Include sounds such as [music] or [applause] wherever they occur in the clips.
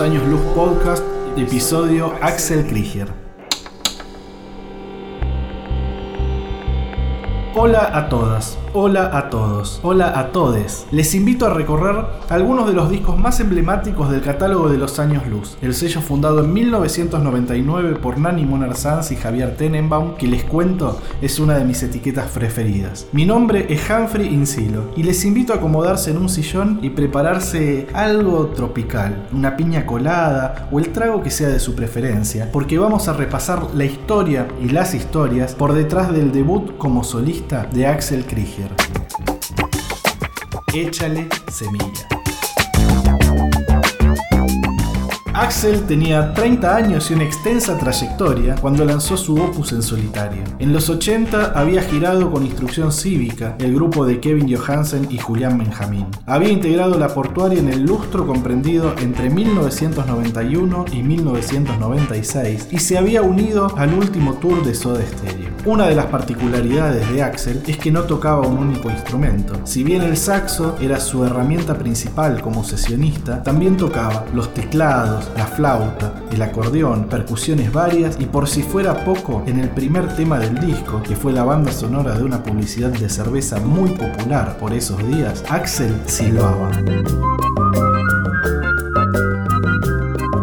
Años Luz Podcast, episodio Axel Krieger. Hola a todas, hola a todos, hola a todes. Les invito a recorrer algunos de los discos más emblemáticos del catálogo de los años luz. El sello fundado en 1999 por Nani Monar Sanz y Javier Tenenbaum, que les cuento es una de mis etiquetas preferidas. Mi nombre es Humphrey Insilo y les invito a acomodarse en un sillón y prepararse algo tropical, una piña colada o el trago que sea de su preferencia, porque vamos a repasar la historia y las historias por detrás del debut como solista de Axel Krieger. Échale semilla. Axel tenía 30 años y una extensa trayectoria cuando lanzó su opus en solitario. En los 80 había girado con Instrucción Cívica, el grupo de Kevin Johansen y Julián Benjamín. Había integrado la portuaria en el lustro comprendido entre 1991 y 1996 y se había unido al último tour de Soda Stereo. Una de las particularidades de Axel es que no tocaba un único instrumento. Si bien el saxo era su herramienta principal como sesionista, también tocaba los teclados, la flauta, el acordeón, percusiones varias y por si fuera poco, en el primer tema del disco, que fue la banda sonora de una publicidad de cerveza muy popular por esos días, Axel silbaba.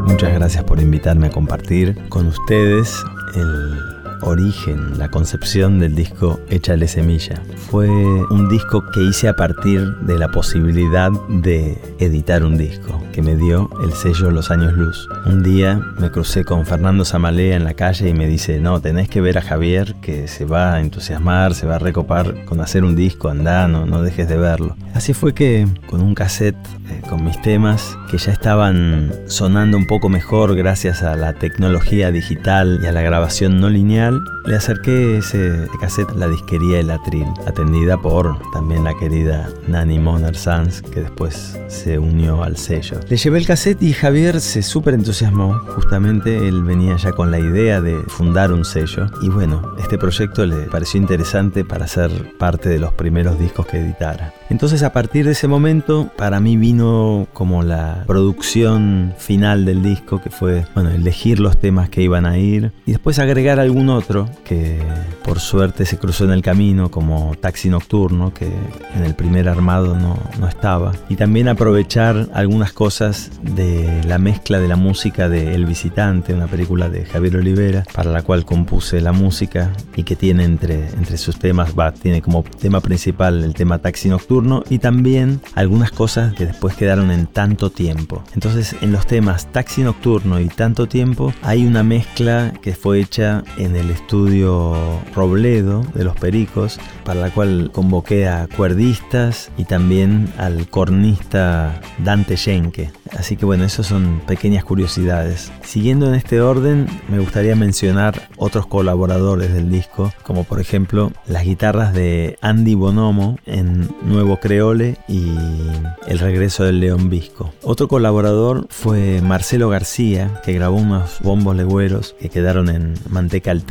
Muchas gracias por invitarme a compartir con ustedes el origen, la concepción del disco Échale Semilla. Fue un disco que hice a partir de la posibilidad de editar un disco que me dio el sello Los Años Luz. Un día me crucé con Fernando Zamalea en la calle y me dice, no, tenés que ver a Javier que se va a entusiasmar, se va a recopar con hacer un disco, andá, no, no dejes de verlo. Así fue que con un cassette eh, con mis temas que ya estaban sonando un poco mejor gracias a la tecnología digital y a la grabación no lineal, le acerqué ese cassette la disquería El Atril, atendida por también la querida Nani Moner Sanz, que después se unió al sello. Le llevé el cassette y Javier se súper entusiasmó. Justamente él venía ya con la idea de fundar un sello. Y bueno, este proyecto le pareció interesante para ser parte de los primeros discos que editara. Entonces a partir de ese momento para mí vino como la producción final del disco que fue bueno elegir los temas que iban a ir y después agregar algún otro que por suerte se cruzó en el camino como Taxi Nocturno que en el primer armado no, no estaba y también aprovechar algunas cosas de la mezcla de la música de El Visitante una película de Javier Olivera para la cual compuse la música y que tiene entre, entre sus temas va tiene como tema principal el tema Taxi Nocturno y también algunas cosas que después quedaron en tanto tiempo. Entonces en los temas Taxi Nocturno y Tanto Tiempo hay una mezcla que fue hecha en el estudio Robledo de los Pericos, para la cual convoqué a cuerdistas y también al cornista Dante Schenke. Así que bueno, esas son pequeñas curiosidades. Siguiendo en este orden, me gustaría mencionar otros colaboradores del disco, como por ejemplo las guitarras de Andy Bonomo en Nuevo Creole y El regreso del León Visco. Otro colaborador fue Marcelo García, que grabó unos bombos legüeros que quedaron en Manteca al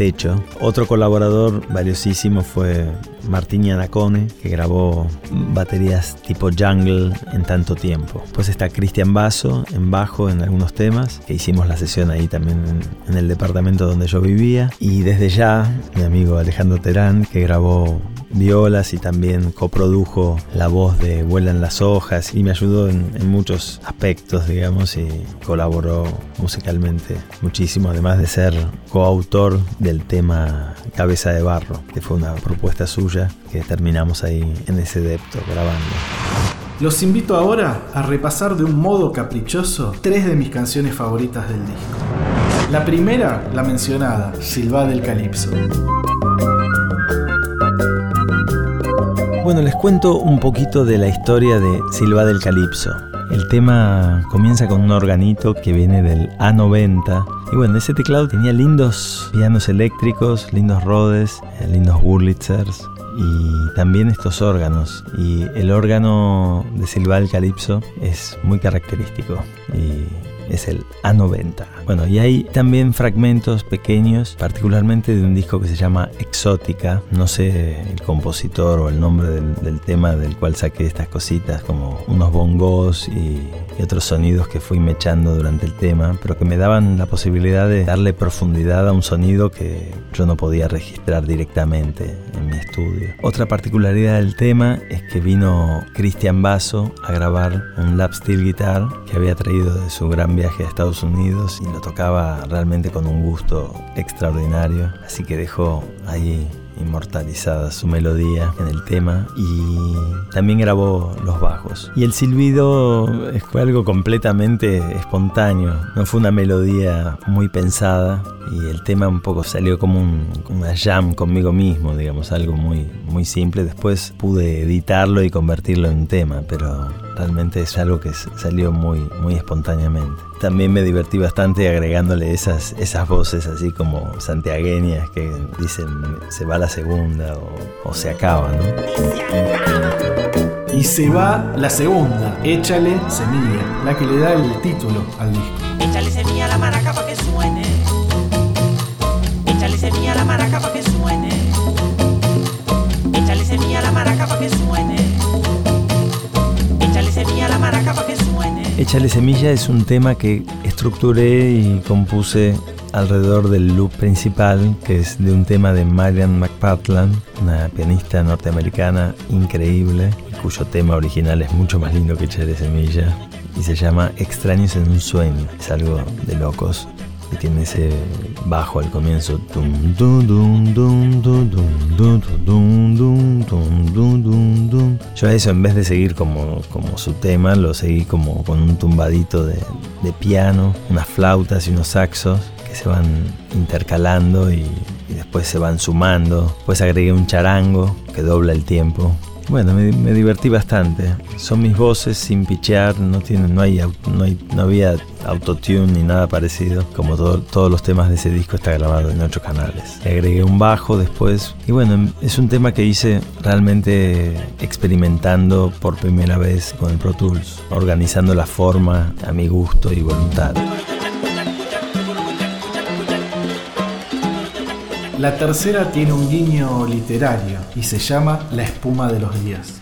Otro colaborador valiosísimo fue Martín Anacone, que grabó baterías tipo jungle en tanto tiempo. Pues está Cristian Basso en bajo en algunos temas, que hicimos la sesión ahí también en el departamento donde yo vivía. Y desde ya, mi amigo Alejandro Terán, que grabó violas y también coprodujo la voz de Vuelan las hojas y me ayudó en, muchos aspectos, digamos, y colaboró musicalmente muchísimo, además de ser coautor del tema Cabeza de Barro, que fue una propuesta suya que terminamos ahí en ese depto grabando. Los invito ahora a repasar de un modo caprichoso tres de mis canciones favoritas del disco. La primera, la mencionada, Silva del Calipso. Bueno, les cuento un poquito de la historia de Silva del Calipso. El tema comienza con un organito que viene del A90. Y bueno, ese teclado tenía lindos pianos eléctricos, lindos Rhodes, eh, lindos Wurlitzers y también estos órganos. Y el órgano de Silva del Calipso es muy característico. Y es el A90. Bueno, y hay también fragmentos pequeños, particularmente de un disco que se llama Exótica. No sé el compositor o el nombre del, tema del cual saqué estas cositas, como unos bongos y, y otros sonidos que fui mechando durante el tema, pero que me daban la posibilidad de darle profundidad a un sonido que yo no podía registrar directamente en mi estudio. Otra particularidad del tema es que vino Cristian Basso a grabar un lap steel guitar que había traído de su gran viaje a Estados Unidos y lo tocaba realmente con un gusto extraordinario, así que dejó ahí inmortalizada su melodía en el tema y también grabó los bajos. Y el silbido fue algo completamente espontáneo, no fue una melodía muy pensada y el tema un poco salió como un, una jam conmigo mismo, digamos, algo muy, muy simple. Después pude editarlo y convertirlo en tema, pero realmente es algo que salió muy, muy espontáneamente. También me divertí bastante agregándole esas, esas voces así como santiagueñas que dicen se va la segunda o, se acaba, ¿no? Y se va la segunda, échale semilla, la que le da el título al disco. Échale semilla a la maraca para que suene. Échale semilla a la maraca para que Échale semilla es un tema que estructuré y compuse alrededor del loop principal, que es de un tema de Marian McPartland, una pianista norteamericana increíble, cuyo tema original es mucho más lindo que Échale Semilla, y se llama Extraños en un sueño. Es algo de locos y tiene ese bajo al comienzo. Yo a eso en vez de seguir como, como su tema, lo seguí como con un tumbadito de, de piano, unas flautas y unos saxos que se van intercalando y, después se van sumando. Pues agregué un charango que dobla el tiempo bueno, me, divertí bastante. Son mis voces sin pichear, no, tienen, no, hay, no, hay, no había autotune ni nada parecido. Como todos los temas de ese disco está grabado en ocho canales. Le agregué un bajo después. Y bueno, es un tema que hice realmente experimentando por primera vez con el Pro Tools, organizando la forma a mi gusto y voluntad. La tercera tiene un guiño literario y se llama La espuma de los días.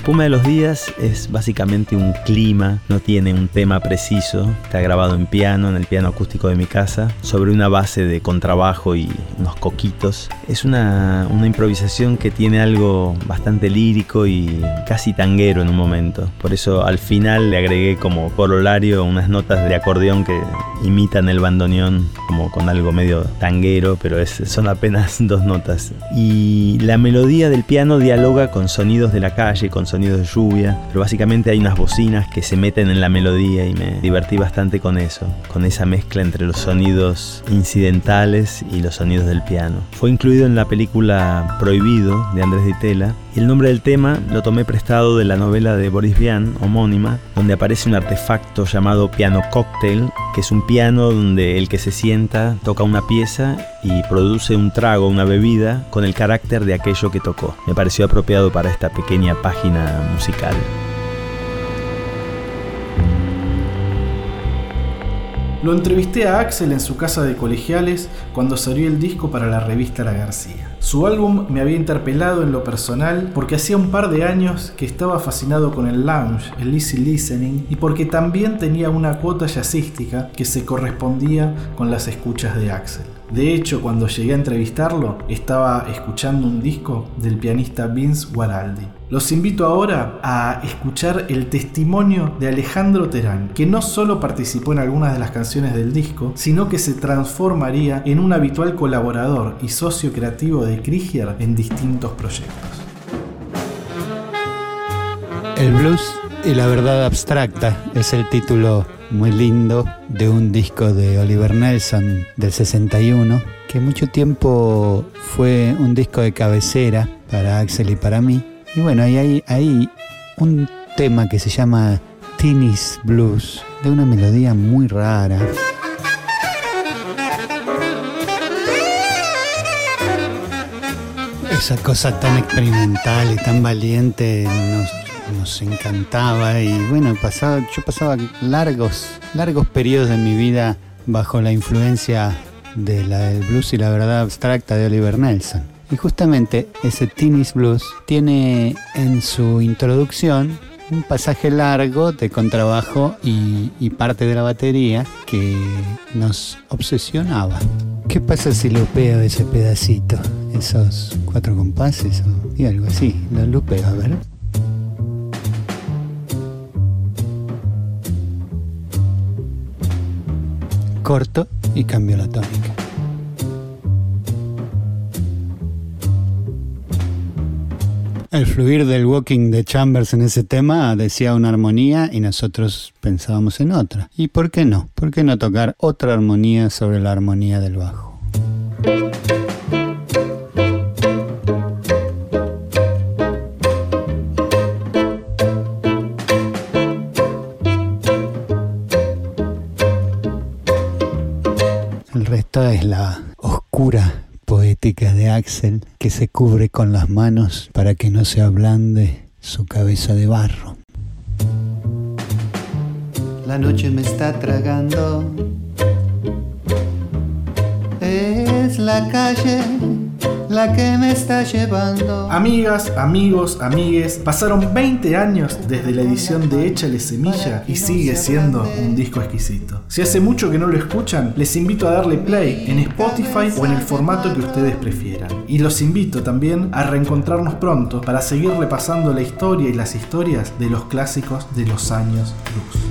Espuma de los días es básicamente un clima, no tiene un tema preciso, está grabado en piano, en el piano acústico de mi casa, sobre una base de contrabajo y unos coquitos. Es una, una improvisación que tiene algo bastante lírico y casi tanguero en un momento. Por eso al final le agregué como corolario unas notas de acordeón que imitan el bandoneón como con algo medio tanguero, pero es, son apenas [laughs] dos notas. Y la melodía del piano dialoga con sonidos de la calle, con sonidos de lluvia, pero básicamente hay unas bocinas que se meten en la melodía y me divertí bastante con eso, con esa mezcla entre los sonidos incidentales y los sonidos del piano. Fue incluido en la película Prohibido de Andrés Di Tela y el nombre del tema lo tomé prestado de la novela de Boris Vian, homónima, donde aparece un artefacto llamado piano cocktail, que es un piano donde el que se sienta toca una pieza y produce un trago, una bebida, con el carácter de aquello que tocó. Me pareció apropiado para esta pequeña página musical. Lo entrevisté a Axel en su casa de colegiales cuando salió el disco para la revista La García. Su álbum me había interpelado en lo personal porque hacía un par de años que estaba fascinado con el lounge, el easy listening, y porque también tenía una cuota jazzística que se correspondía con las escuchas de Axel. De hecho, cuando llegué a entrevistarlo, estaba escuchando un disco del pianista Vince Guaraldi. Los invito ahora a escuchar el testimonio de Alejandro Terán, que no solo participó en algunas de las canciones del disco, sino que se transformaría en un habitual colaborador y socio creativo de Krieger en distintos proyectos. El blues y la verdad abstracta es el título muy lindo de un disco de Oliver Nelson del 61, que mucho tiempo fue un disco de cabecera para Axel y para mí. Y bueno, ahí hay, hay un tema que se llama Tennis Blues, de una melodía muy rara. Esa cosa tan experimental y tan valiente nos, nos encantaba y bueno, pasaba, yo pasaba largos, largos periodos de mi vida bajo la influencia de la del blues y la verdad abstracta de Oliver Nelson. Y justamente ese Teenage Blues tiene en su introducción un pasaje largo de contrabajo y, parte de la batería que nos obsesionaba. ¿Qué pasa si lupeo ese pedacito? Esos cuatro compases y algo así. Lo lupeo, a ver. Corto y cambio la tónica. El fluir del walking de Chambers en ese tema decía una armonía y nosotros pensábamos en otra. ¿Y por qué no? ¿Por qué no tocar otra armonía sobre la armonía del bajo? De Axel que se cubre con las manos para que no se ablande su cabeza de barro. La noche me está tragando. Es la calle la que me está llevando. Amigas, amigos, amigues, pasaron 20 años desde la edición de Échale Semilla y sigue siendo un disco exquisito. Si hace mucho que no lo escuchan, les invito a darle play en Spotify o en el formato que ustedes prefieran. Y los invito también a reencontrarnos pronto para seguir repasando la historia y las historias de los clásicos de los años luz.